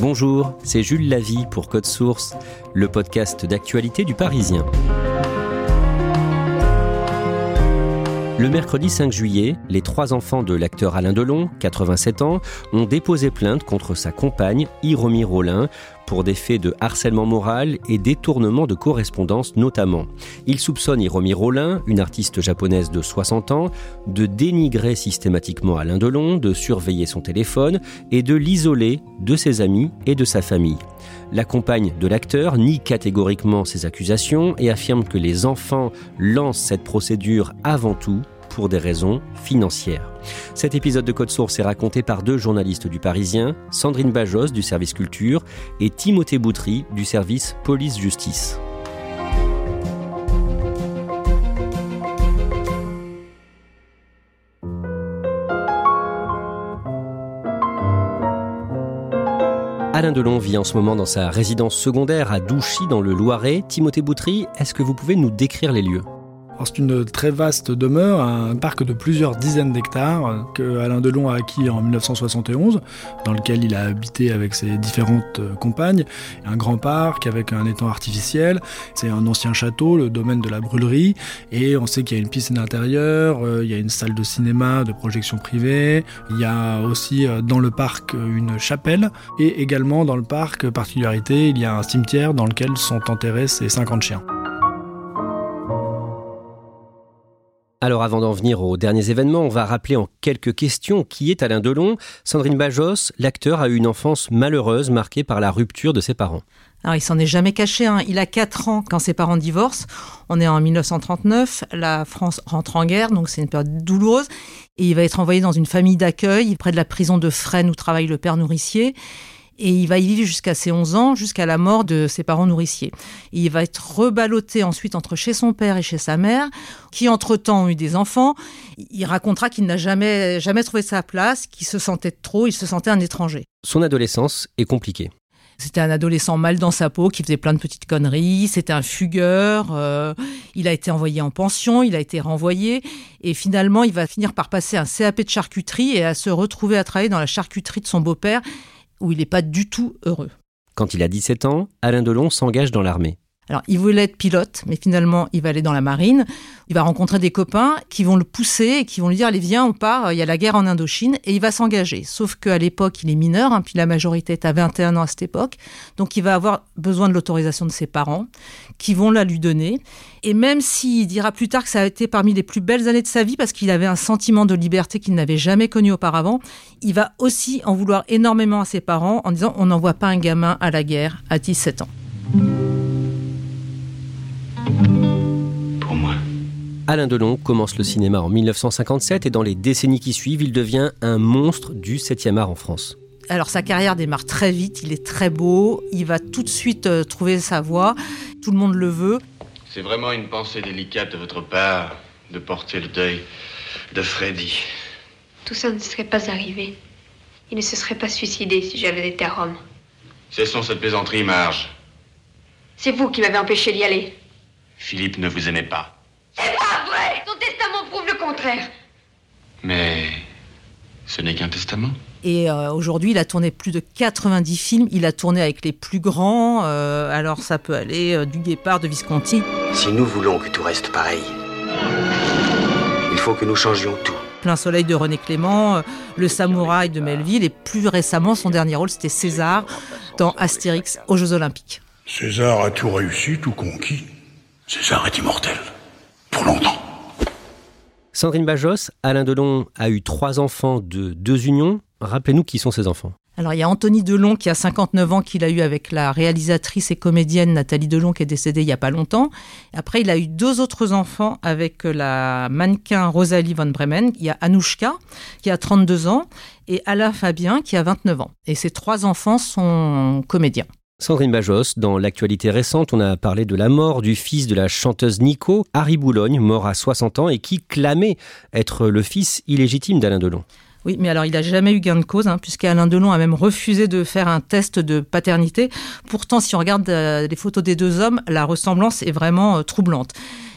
Bonjour, c'est Jules Lavie pour Code Source, le podcast d'actualité du Parisien. Le mercredi 5 juillet, les trois enfants de l'acteur Alain Delon, 87 ans, ont déposé plainte contre sa compagne, Hiromi Rollin, pour des faits de harcèlement moral et détournement de correspondance notamment. Ils soupçonnent Hiromi Rollin, une artiste japonaise de 60 ans, de dénigrer systématiquement Alain Delon, de surveiller son téléphone et de l'isoler de ses amis et de sa famille. La compagne de l'acteur nie catégoriquement ces accusations et affirme que les enfants lancent cette procédure avant tout pour des raisons financières. Cet épisode de Code Source est raconté par deux journalistes du Parisien, Sandrine Bajos du service culture et Timothée Boutry du service police-justice. Alain Delon vit en ce moment dans sa résidence secondaire à Douchy dans le Loiret. Timothée Boutry, est-ce que vous pouvez nous décrire les lieux? C'est une très vaste demeure, un parc de plusieurs dizaines d'hectares que Alain Delon a acquis en 1971, dans lequel il a habité avec ses différentes compagnes. Un grand parc avec un étang artificiel. C'est un ancien château, le domaine de la brûlerie, et on sait qu'il y a une piscine intérieure, euh, il y a une salle de cinéma, de projection privée. Il y a aussi euh, dans le parc une chapelle, et également dans le parc, particularité, il y a un cimetière dans lequel sont enterrés ces 50 chiens. Alors avant d'en venir aux derniers événements, on va rappeler en quelques questions qui est Alain Delon. Sandrine Bajos, l'acteur a eu une enfance malheureuse marquée par la rupture de ses parents. Alors il s'en est jamais caché, hein. il a 4 ans quand ses parents divorcent, on est en 1939, la France rentre en guerre, donc c'est une période douloureuse, et il va être envoyé dans une famille d'accueil près de la prison de Fresnes où travaille le père nourricier. Et il va y vivre jusqu'à ses 11 ans, jusqu'à la mort de ses parents nourriciers. il va être reballotté ensuite entre chez son père et chez sa mère, qui entre-temps ont eu des enfants. Il racontera qu'il n'a jamais, jamais trouvé sa place, qu'il se sentait trop, il se sentait un étranger. Son adolescence est compliquée. C'était un adolescent mal dans sa peau qui faisait plein de petites conneries. C'était un fugueur. Euh, il a été envoyé en pension. Il a été renvoyé. Et finalement, il va finir par passer un CAP de charcuterie et à se retrouver à travailler dans la charcuterie de son beau-père où il n'est pas du tout heureux. Quand il a 17 ans, Alain Delon s'engage dans l'armée. Alors, il voulait être pilote, mais finalement, il va aller dans la marine. Il va rencontrer des copains qui vont le pousser et qui vont lui dire Allez, viens, on part, il y a la guerre en Indochine. Et il va s'engager. Sauf qu'à l'époque, il est mineur, hein, puis la majorité est à 21 ans à cette époque. Donc, il va avoir besoin de l'autorisation de ses parents, qui vont la lui donner. Et même s'il dira plus tard que ça a été parmi les plus belles années de sa vie, parce qu'il avait un sentiment de liberté qu'il n'avait jamais connu auparavant, il va aussi en vouloir énormément à ses parents en disant On n'envoie pas un gamin à la guerre à 17 ans. Alain Delon commence le cinéma en 1957 et dans les décennies qui suivent, il devient un monstre du 7e art en France. Alors sa carrière démarre très vite, il est très beau, il va tout de suite euh, trouver sa voie, tout le monde le veut. C'est vraiment une pensée délicate de votre part de porter le deuil de Freddy. Tout ça ne serait pas arrivé. Il ne se serait pas suicidé si j'avais été à Rome. Cessons cette plaisanterie, Marge. C'est vous qui m'avez empêché d'y aller. Philippe ne vous aimait pas. C'est pas vrai Son testament prouve le contraire. Mais ce n'est qu'un testament. Et euh, aujourd'hui, il a tourné plus de 90 films. Il a tourné avec les plus grands. Euh, alors ça peut aller euh, du Guépard, de Visconti. Si nous voulons que tout reste pareil, faut que nous changions tout. Plein soleil de René Clément, euh, Le samouraï de Melville et plus récemment son dernier rôle c'était César dans Astérix aux Jeux Olympiques. César a tout réussi, tout conquis. César est immortel. Pour longtemps. Sandrine Bajos, Alain Delon a eu trois enfants de deux unions. Rappelez-nous qui sont ces enfants. Alors il y a Anthony Delon qui a 59 ans qu'il a eu avec la réalisatrice et comédienne Nathalie Delon qui est décédée il y a pas longtemps. Après il a eu deux autres enfants avec la mannequin Rosalie von Bremen. Il y a Anouchka qui a 32 ans et Alain Fabien qui a 29 ans. Et ces trois enfants sont comédiens. Sandrine Bajos, dans l'actualité récente, on a parlé de la mort du fils de la chanteuse Nico, Harry Boulogne, mort à 60 ans et qui clamait être le fils illégitime d'Alain Delon. Oui, mais alors il n'a jamais eu gain de cause, hein, puisqu'Alain Delon a même refusé de faire un test de paternité. Pourtant, si on regarde euh, les photos des deux hommes, la ressemblance est vraiment euh, troublante.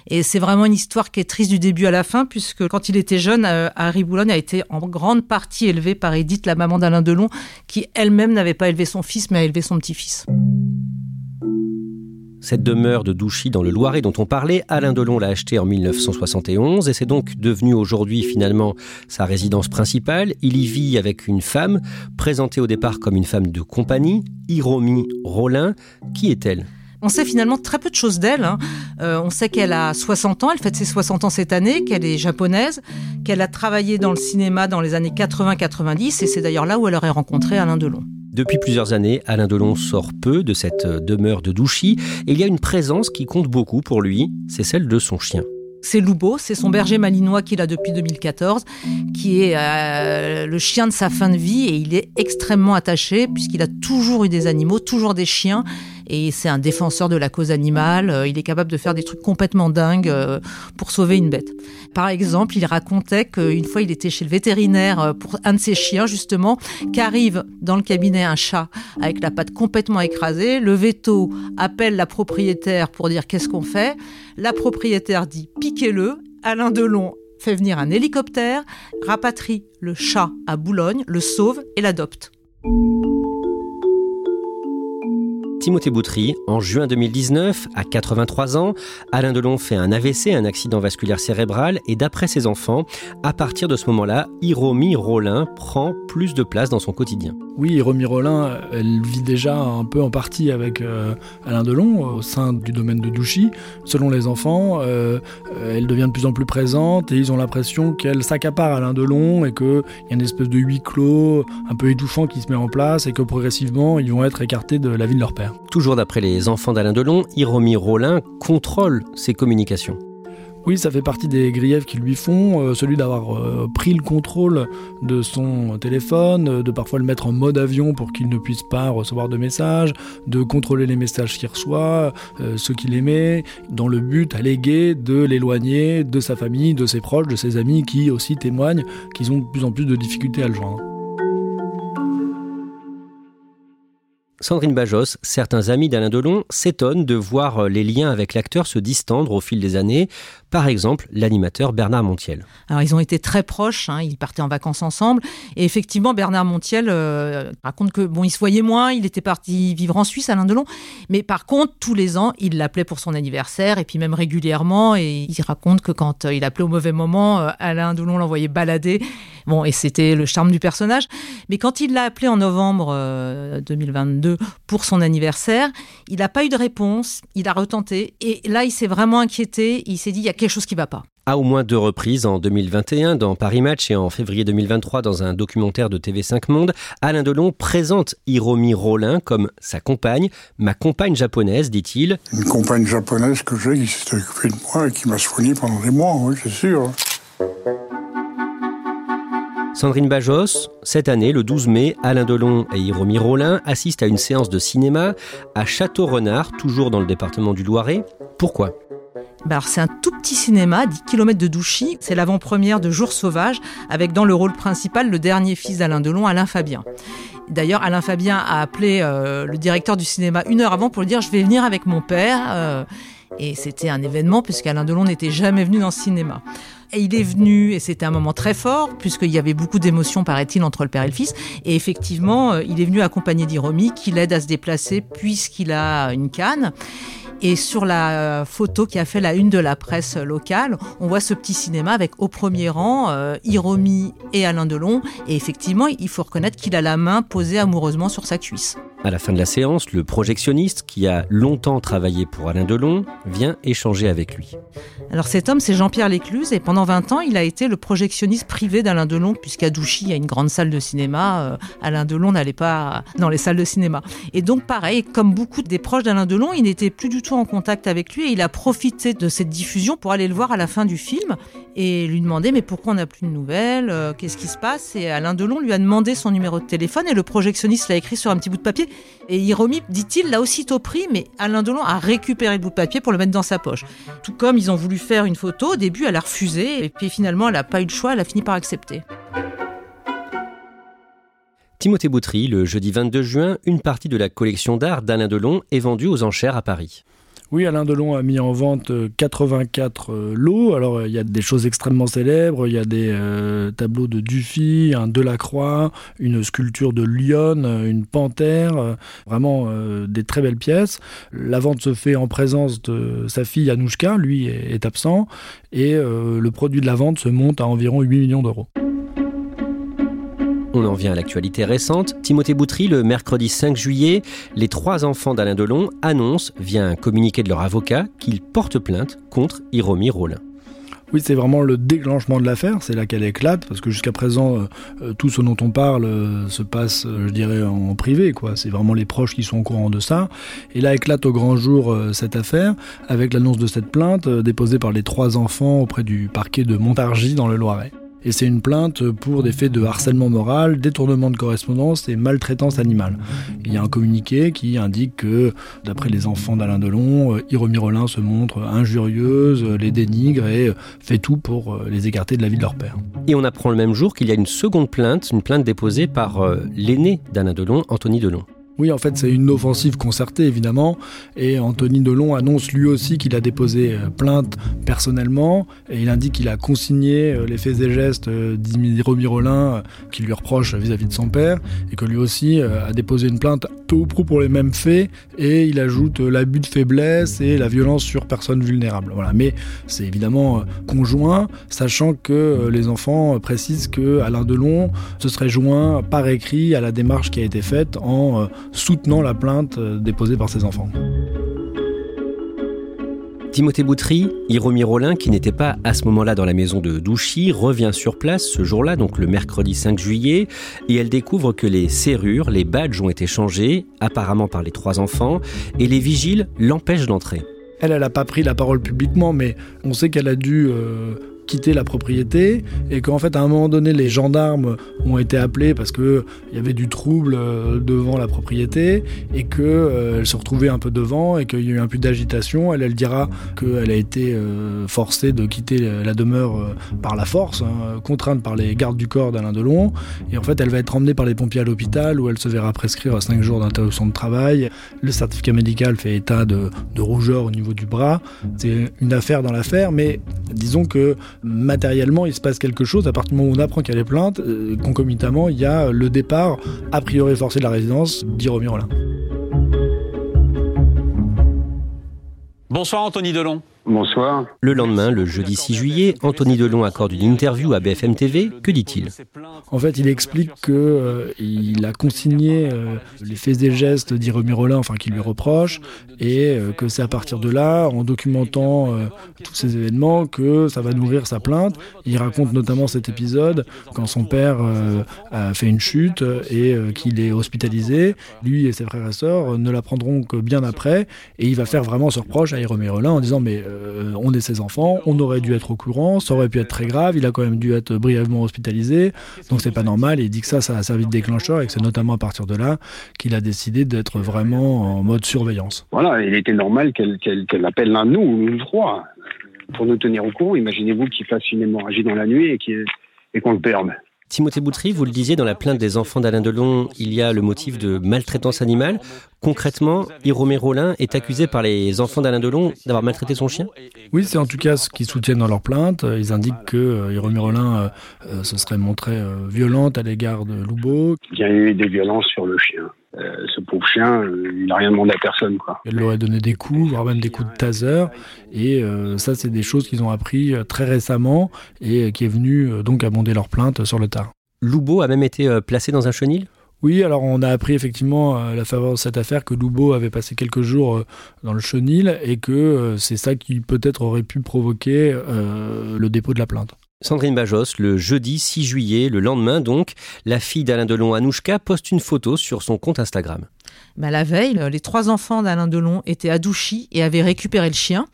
Et c'est vraiment une histoire qui est triste du début à la fin, puisque quand il était jeune, euh, Harry Boulogne a été en grande partie élevé par Edith, la maman d'Alain Delon, qui elle-même n'avait pas élevé son fils, mais a élevé son petit-fils. Cette demeure de Douchy dans le Loiret dont on parlait, Alain Delon l'a achetée en 1971 et c'est donc devenu aujourd'hui finalement sa résidence principale. Il y vit avec une femme, présentée au départ comme une femme de compagnie, Hiromi Rollin. Qui est-elle? On sait finalement très peu de choses d'elle. Hein. Euh, on sait qu'elle a 60 ans, elle fête ses 60 ans cette année, qu'elle est japonaise, qu'elle a travaillé dans le cinéma dans les années 80-90 et c'est d'ailleurs là où elle aurait rencontré Alain Delon. Depuis plusieurs années, Alain Delon sort peu de cette demeure de Douchy et il y a une présence qui compte beaucoup pour lui, c'est celle de son chien. C'est Loubo, c'est son berger malinois qu'il a depuis 2014, qui est euh, le chien de sa fin de vie et il est extrêmement attaché puisqu'il a toujours eu des animaux, toujours des chiens et c'est un défenseur de la cause animale. Euh, il est capable de faire des trucs complètement dingues euh, pour sauver une bête. Par exemple, il racontait qu'une fois il était chez le vétérinaire euh, pour un de ses chiens justement, qu'arrive dans le cabinet un chat avec la patte complètement écrasée. Le veto appelle la propriétaire pour dire qu'est-ce qu'on fait. La propriétaire dit piquez-le. Alain Delon fait venir un hélicoptère, rapatrie le chat à Boulogne, le sauve et l'adopte. Timothée Boutry, en juin 2019, à 83 ans, Alain Delon fait un AVC, un accident vasculaire cérébral, et d'après ses enfants, à partir de ce moment-là, Hiromi Rollin prend plus de place dans son quotidien. Oui, Hiromi Rollin, elle vit déjà un peu en partie avec euh, Alain Delon au sein du domaine de Douchy. Selon les enfants, euh, elle devient de plus en plus présente et ils ont l'impression qu'elle s'accapare Alain Delon et qu'il y a une espèce de huis clos un peu étouffant qui se met en place et que progressivement ils vont être écartés de la vie de leur père. Toujours d'après les enfants d'Alain Delon, Hiromi Rollin contrôle ses communications. Oui, ça fait partie des griefs qu'ils lui font, euh, celui d'avoir euh, pris le contrôle de son téléphone, euh, de parfois le mettre en mode avion pour qu'il ne puisse pas recevoir de messages, de contrôler les messages qu'il reçoit, ceux qu'il émet, dans le but allégué de l'éloigner de sa famille, de ses proches, de ses amis qui aussi témoignent qu'ils ont de plus en plus de difficultés à le joindre. Sandrine Bajos, certains amis d'Alain Delon s'étonnent de voir les liens avec l'acteur se distendre au fil des années. Par exemple, l'animateur Bernard Montiel. Alors, ils ont été très proches, hein, ils partaient en vacances ensemble. Et effectivement, Bernard Montiel euh, raconte que, bon, il se voyait moins, il était parti vivre en Suisse, Alain Delon. Mais par contre, tous les ans, il l'appelait pour son anniversaire, et puis même régulièrement. Et il raconte que quand euh, il appelait au mauvais moment, euh, Alain Delon l'envoyait balader. Bon, et c'était le charme du personnage. Mais quand il l'a appelé en novembre 2022 pour son anniversaire, il n'a pas eu de réponse, il a retenté. Et là, il s'est vraiment inquiété, il s'est dit, il y a quelque chose qui ne va pas. À au moins deux reprises, en 2021 dans Paris Match et en février 2023 dans un documentaire de TV5 Monde, Alain Delon présente Hiromi Rollin comme sa compagne, ma compagne japonaise, dit-il. Une compagne japonaise que j'ai qui s'est occupée de moi et qui m'a soigné pendant des mois, oui, c'est sûr. Sandrine Bajos, cette année, le 12 mai, Alain Delon et Hiromi Rollin assistent à une séance de cinéma à Château-Renard, toujours dans le département du Loiret. Pourquoi? Bah c'est un tout petit cinéma, 10 km de Douchy. C'est l'avant-première de Jour sauvage, avec dans le rôle principal le dernier fils d'Alain Delon, Alain Fabien. D'ailleurs, Alain Fabien a appelé euh, le directeur du cinéma une heure avant pour lui dire Je vais venir avec mon père. Euh, et c'était un événement, puisqu'Alain Delon n'était jamais venu dans ce cinéma. Et il est venu, et c'était un moment très fort, puisqu'il y avait beaucoup d'émotions, paraît-il, entre le père et le fils. Et effectivement, euh, il est venu accompagner d'Iromi, qui l'aide à se déplacer, puisqu'il a une canne. Et sur la photo qui a fait la une de la presse locale, on voit ce petit cinéma avec au premier rang euh, Hiromi et Alain Delon. Et effectivement, il faut reconnaître qu'il a la main posée amoureusement sur sa cuisse. À la fin de la séance, le projectionniste, qui a longtemps travaillé pour Alain Delon, vient échanger avec lui. Alors cet homme, c'est Jean-Pierre Lécluse, et pendant 20 ans, il a été le projectionniste privé d'Alain Delon, puisqu'à Douchy, il y a une grande salle de cinéma. Euh, Alain Delon n'allait pas dans les salles de cinéma. Et donc pareil, comme beaucoup des proches d'Alain Delon, il n'était plus du tout en contact avec lui, et il a profité de cette diffusion pour aller le voir à la fin du film, et lui demander, mais pourquoi on n'a plus de nouvelles euh, Qu'est-ce qui se passe? Et Alain Delon lui a demandé son numéro de téléphone, et le projectionniste l'a écrit sur un petit bout de papier. Et Hiromi, dit-il, l'a aussitôt pris, mais Alain Delon a récupéré le bout de papier pour le mettre dans sa poche. Tout comme ils ont voulu faire une photo, au début elle a refusé, et puis finalement elle n'a pas eu le choix, elle a fini par accepter. Timothée Boutry, le jeudi 22 juin, une partie de la collection d'art d'Alain Delon est vendue aux enchères à Paris. Oui, Alain Delon a mis en vente 84 euh, euh, lots. Alors, euh, il y a des choses extrêmement célèbres. Il y a des tableaux de Dufy, un Delacroix, une sculpture de Lyon, une panthère. vraiment des très belles pièces. La vente se fait en présence de sa fille Anouchka. Lui est, est absent. Et le produit de la vente se monte à environ 8 millions d'euros. On en vient à l'actualité récente. Timothée Boutry, le mercredi 5 juillet, les trois enfants d'Alain Delon annoncent, via un communiqué de leur avocat, qu'ils portent plainte contre Hiromi Rollin. Oui, c'est vraiment le déclenchement de l'affaire, c'est là qu'elle éclate, parce que jusqu'à présent, euh, euh, tout ce dont on parle euh, se passe, je dirais, en privé, quoi. C'est vraiment les proches qui sont au courant de ça. Et là éclate au grand jour cette affaire, avec l'annonce de cette plainte déposée par les trois enfants auprès du parquet de Montargis dans le Loiret et c'est une plainte pour des faits de harcèlement moral, détournement de correspondance et maltraitance animale. Il y a un communiqué qui indique que, d'après les enfants d'Alain Delon, euh, Hiromi Rollin se montre injurieuse, les dénigre et fait tout pour euh, les écarter de la vie de leur père. Et on apprend le même jour qu'il y a une seconde plainte, une plainte déposée par euh, l'aîné d'Alain Delon, Anthony Delon. Oui, en fait, c'est une offensive concertée, évidemment. Et Anthony Delon annonce lui aussi qu'il a déposé euh, plainte personnellement. Et il indique qu'il a consigné euh, les faits et gestes euh, d'Imiro Mirolin qui lui reproche vis-à-vis de son père. Et que lui aussi a déposé une plainte peu ou prou pour les mêmes faits. Et il ajoute l'abus de faiblesse et la violence sur personnes vulnérables. Voilà. Mais c'est évidemment conjoint, sachant que les enfants précisent que Alain Delon se serait joint par écrit à la démarche qui a été faite en soutenant la plainte euh, déposée par ses enfants. Timothée Boutry, Hiromi Rollin, qui n'était pas à ce moment-là dans la maison de Douchy, revient sur place ce jour-là, donc le mercredi 5 juillet, et elle découvre que les serrures, les badges ont été changés, apparemment par les trois enfants, et les vigiles l'empêchent d'entrer. Elle, elle n'a pas pris la parole publiquement, mais on sait qu'elle a dû euh, quitter la propriété et qu'en fait à un moment donné les gendarmes ont été appelés parce que il y avait du trouble euh, devant la propriété et que euh, se retrouvait un peu devant et qu'il y a eu un peu d'agitation. Elle, elle dira qu'elle a été euh, forcée de quitter la demeure par la force, hein, contrainte par les gardes du corps d'Alain Delon. Et en fait, elle va être emmenée par les pompiers à l'hôpital où elle se verra prescrire 5 jours d'interruption de travail. Le certificat médical fait état de, de rougeur au niveau du bras. C'est une affaire dans l'affaire, mais disons que matériellement, il se passe quelque chose. À partir du moment où on apprend qu'il y a les plaintes, euh, concomitamment, il y a le départ, a priori forcé de la résidence d'Hiromi Rollin. Bonsoir Anthony Delon. Bonsoir. Le lendemain, le jeudi 6 juillet, Anthony Delon accorde une interview à BFM TV. Que dit-il? En fait, il explique que euh, il a consigné euh, les faits et gestes d'Irémy Rollin, enfin qu'il lui reproche, et euh, que c'est à partir de là, en documentant tous ces événements, que ça va nourrir sa plainte. Il raconte notamment cet épisode quand son père a fait une chute et qu'il est hospitalisé. Lui et ses frères et sœurs ne l'apprendront que bien après, et il va faire vraiment ce reproche à Irémy Rollin en disant mais euh, on est ses enfants, on aurait dû être au courant, ça aurait pu être très grave, il a quand même dû être brièvement hospitalisé, donc c'est pas normal. Et il dit que ça, ça a servi de déclencheur et que c'est notamment à partir de là qu'il a décidé d'être vraiment en mode surveillance. Voilà, il était normal qu'elle appelle l'un de nous, nous trois, pour nous tenir au courant. Imaginez-vous qu'il fasse une hémorragie dans la nuit et qu'on le perde. Timothée Boutry, vous le disiez, dans la plainte des enfants d'Alain Delon, il y a le motif de maltraitance animale. Concrètement, Hiromé Rollin est accusé par les enfants d'Alain Delon d'avoir maltraité son chien? Oui, c'est en tout cas ce qu'ils soutiennent dans leur plainte. Ils indiquent que euh, Rollin euh, euh, se serait montré violente à l'égard de Loubeau. Il y a eu des violences sur le chien. Euh, ce pauvre chien, euh, il n'a rien demandé à personne. Quoi. Elle leur a donné des coups, voire même des coups de taser. Et euh, ça, c'est des choses qu'ils ont appris très récemment et qui est venu donc abonder leur plainte sur le tard. Loubo a même été placé dans un chenil? Oui, alors on a appris effectivement à la faveur de cette affaire que Loubo avait passé quelques jours dans le chenil et que c'est ça qui peut-être aurait pu provoquer le dépôt de la plainte. Sandrine Bajos, le jeudi 6 juillet, le lendemain donc, la fille d'Alain Delon, Anouchka, poste une photo sur son compte Instagram. Bah, la veille, les trois enfants d'Alain Delon étaient à Douchy et avaient récupéré le chien.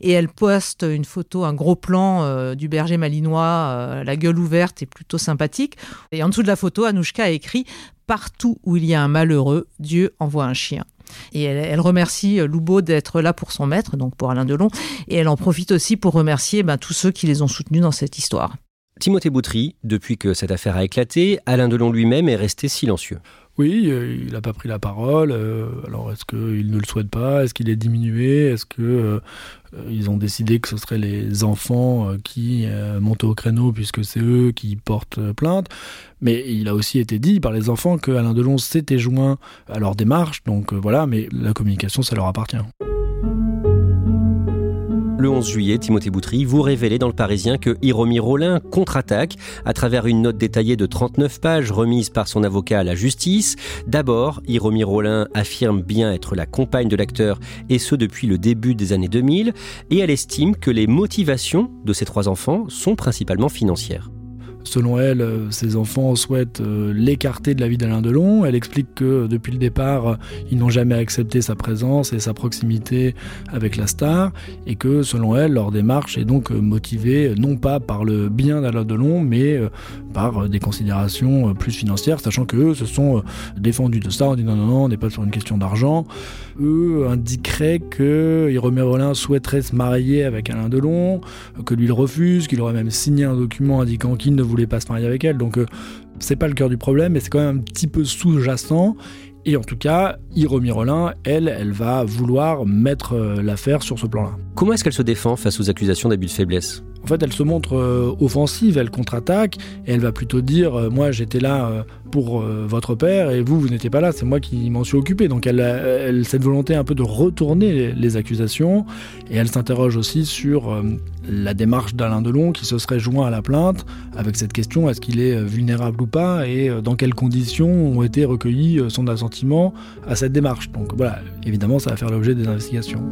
Et elle poste une photo, un gros plan euh, du berger malinois, euh, la gueule ouverte et plutôt sympathique. Et en dessous de la photo, Anouchka a écrit Partout où il y a un malheureux, Dieu envoie un chien. Et elle, remercie euh, Loubeau d'être là pour son maître, donc pour Alain Delon, et elle en profite aussi pour remercier ben, tous ceux qui les ont soutenus dans cette histoire. Timothée Boutry, depuis que cette affaire a éclaté, Alain Delon lui-même est resté silencieux. Oui, euh, il n'a pas pris la parole. Euh, alors, est-ce qu'il ne le souhaite pas? Est-ce qu'il est diminué? Est-ce que ils ont décidé que ce seraient les enfants qui montaient au créneau puisque c'est eux qui portent plainte Mais il a aussi été dit par les enfants que Alain Delon s'était joint à leur démarche. Donc voilà, mais la communication, ça leur appartient. Le 11 juillet, Timothée Boutry, vous révélez dans Le Parisien que Hiromi Rollin contre-attaque à travers une note détaillée de 39 pages remise par son avocat à la justice. D'abord, Hiromi Rollin affirme bien être la compagne de l'acteur et ce depuis le début des années 2000 et elle estime que les motivations de ses trois enfants sont principalement financières. Selon elle, euh, ses enfants souhaitent euh, l'écarter de la vie d'Alain Delon. Elle explique que depuis le départ, ils n'ont jamais accepté sa présence et sa proximité avec la star, et que selon elle, leur démarche est donc motivée non pas par le bien d'Alain Delon, mais euh, par des considérations plus financières, sachant que eux se sont défendus de ça en disant non, non, on n'est pas sur une question d'argent. Eux indiqueraient que Hiromi Rollin souhaiterait se marier avec Alain Delon, que lui il refuse, qu'il aurait même signé un document indiquant qu'il ne voulait pas se marier avec elle. Donc euh, c'est pas le cœur du problème, mais c'est quand même un petit peu sous-jacent. Et en tout cas, Hiromi Rollin, elle, elle va vouloir mettre euh, l'affaire sur ce plan-là. Comment est-ce qu'elle se défend face aux accusations d'abus de faiblesse? En fait, elle se montre euh, offensive, elle contre-attaque, et elle va plutôt dire euh, Moi, j'étais là euh, pour votre père, et vous, vous n'étiez pas là, c'est moi qui m'en suis occupé. Donc, elle a cette volonté un peu de retourner les, accusations, et elle s'interroge aussi sur la démarche d'Alain Delon qui se serait joint à la plainte avec cette question est-ce qu'il est vulnérable ou pas, et dans quelles conditions ont été recueillis son assentiment à cette démarche. Donc, voilà, évidemment, ça va faire l'objet des investigations.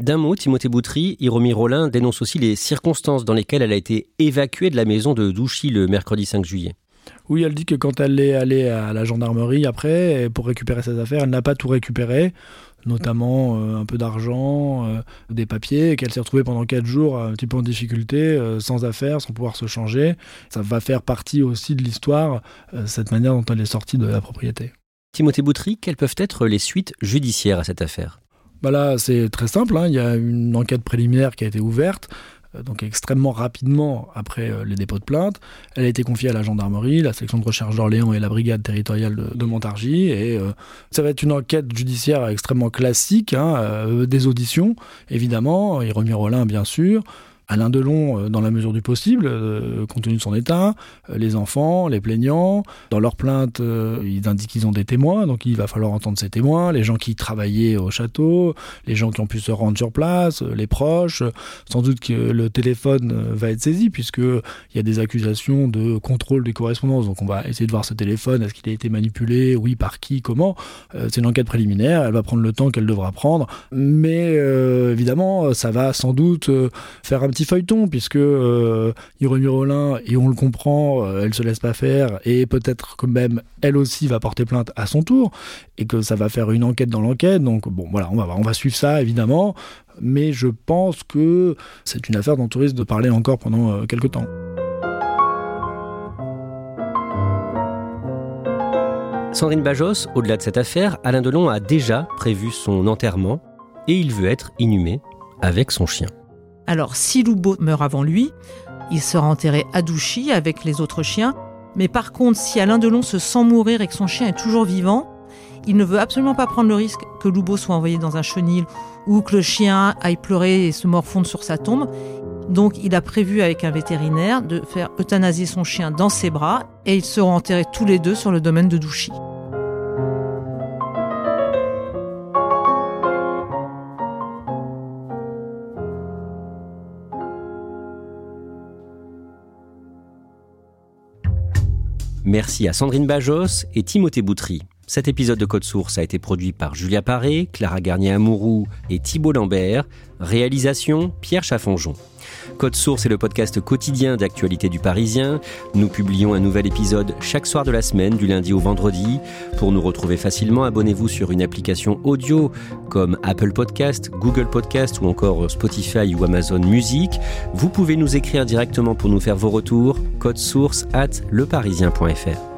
D'un mot, Timothée Boutry, Hiromi Rollin dénonce aussi les circonstances dans lesquelles elle a été évacuée de la maison de Douchy le mercredi 5 juillet. Oui, elle dit que quand elle est allée à la gendarmerie après, pour récupérer ses affaires, elle n'a pas tout récupéré, notamment euh, un peu d'argent, euh, des papiers, et qu'elle s'est retrouvée pendant quatre jours un petit peu en difficulté, euh, sans affaires, sans pouvoir se changer. Ça va faire partie aussi de l'histoire, cette manière dont elle est sortie de la propriété. Timothée Boutry, quelles peuvent être les suites judiciaires à cette affaire? Bah là, c'est très simple. Hein. Il y a une enquête préliminaire qui a été ouverte, euh, donc extrêmement rapidement après euh, les dépôts de plainte. Elle a été confiée à la gendarmerie, la section de recherche d'Orléans et la brigade territoriale de, Montargis. Et euh, ça va être une enquête judiciaire extrêmement classique, hein, des auditions, évidemment, Hiromi Rollin, bien sûr. Alain Delon euh, dans la mesure du possible, euh, compte tenu de son état, euh, les enfants, les plaignants. Dans leur plainte, ils indiquent qu'ils ont des témoins, donc il va falloir entendre ces témoins, les gens qui travaillaient au château, les gens qui ont pu se rendre sur place, les proches. Sans doute que le téléphone va être saisi, puisqu'il y a des accusations de contrôle des correspondances. Donc on va essayer de voir ce téléphone, est-ce qu'il a été manipulé, oui, par qui, comment. C'est une enquête préliminaire, elle va prendre le temps qu'elle devra prendre, mais évidemment, ça va sans doute faire un petit feuilleton, puisque euh, Rollin, et on le comprend, euh, elle se laisse pas faire, et peut-être que même elle aussi va porter plainte à son tour, et que ça va faire une enquête dans l'enquête. Donc bon, voilà, on va, on va suivre ça, évidemment, mais je pense que c'est une affaire dont on risque de parler encore pendant euh, quelques temps. Sandrine Bajos, au-delà de cette affaire, Alain Delon a déjà prévu son enterrement et il veut être inhumé avec son chien. Alors, si Loubo meurt avant lui, il sera enterré à Douchy avec les autres chiens. Mais par contre, si Alain Delon se sent mourir et que son chien est toujours vivant, il ne veut absolument pas prendre le risque que Loubo soit envoyé dans un chenil ou que le chien aille pleurer et se morfondre sur sa tombe. Donc il a prévu avec un vétérinaire de faire euthanasier son chien dans ses bras et ils seront enterrés tous les deux sur le domaine de Douchy. Merci à Sandrine Bajos et Timothée Boutry. Cet épisode de Code Source a été produit par Julia Paré, Clara Garnier-Amouroux et Thibault Lambert. Réalisation Pierre Chaffonjon. Code Source est le podcast quotidien d'actualité du Parisien. Nous publions un nouvel épisode chaque soir de la semaine, du lundi au vendredi. Pour nous retrouver facilement, abonnez-vous sur une application audio comme Apple Podcast, Google Podcast ou encore Spotify ou Amazon Music. Vous pouvez nous écrire directement pour nous faire vos retours. Code Source at leparisien.fr.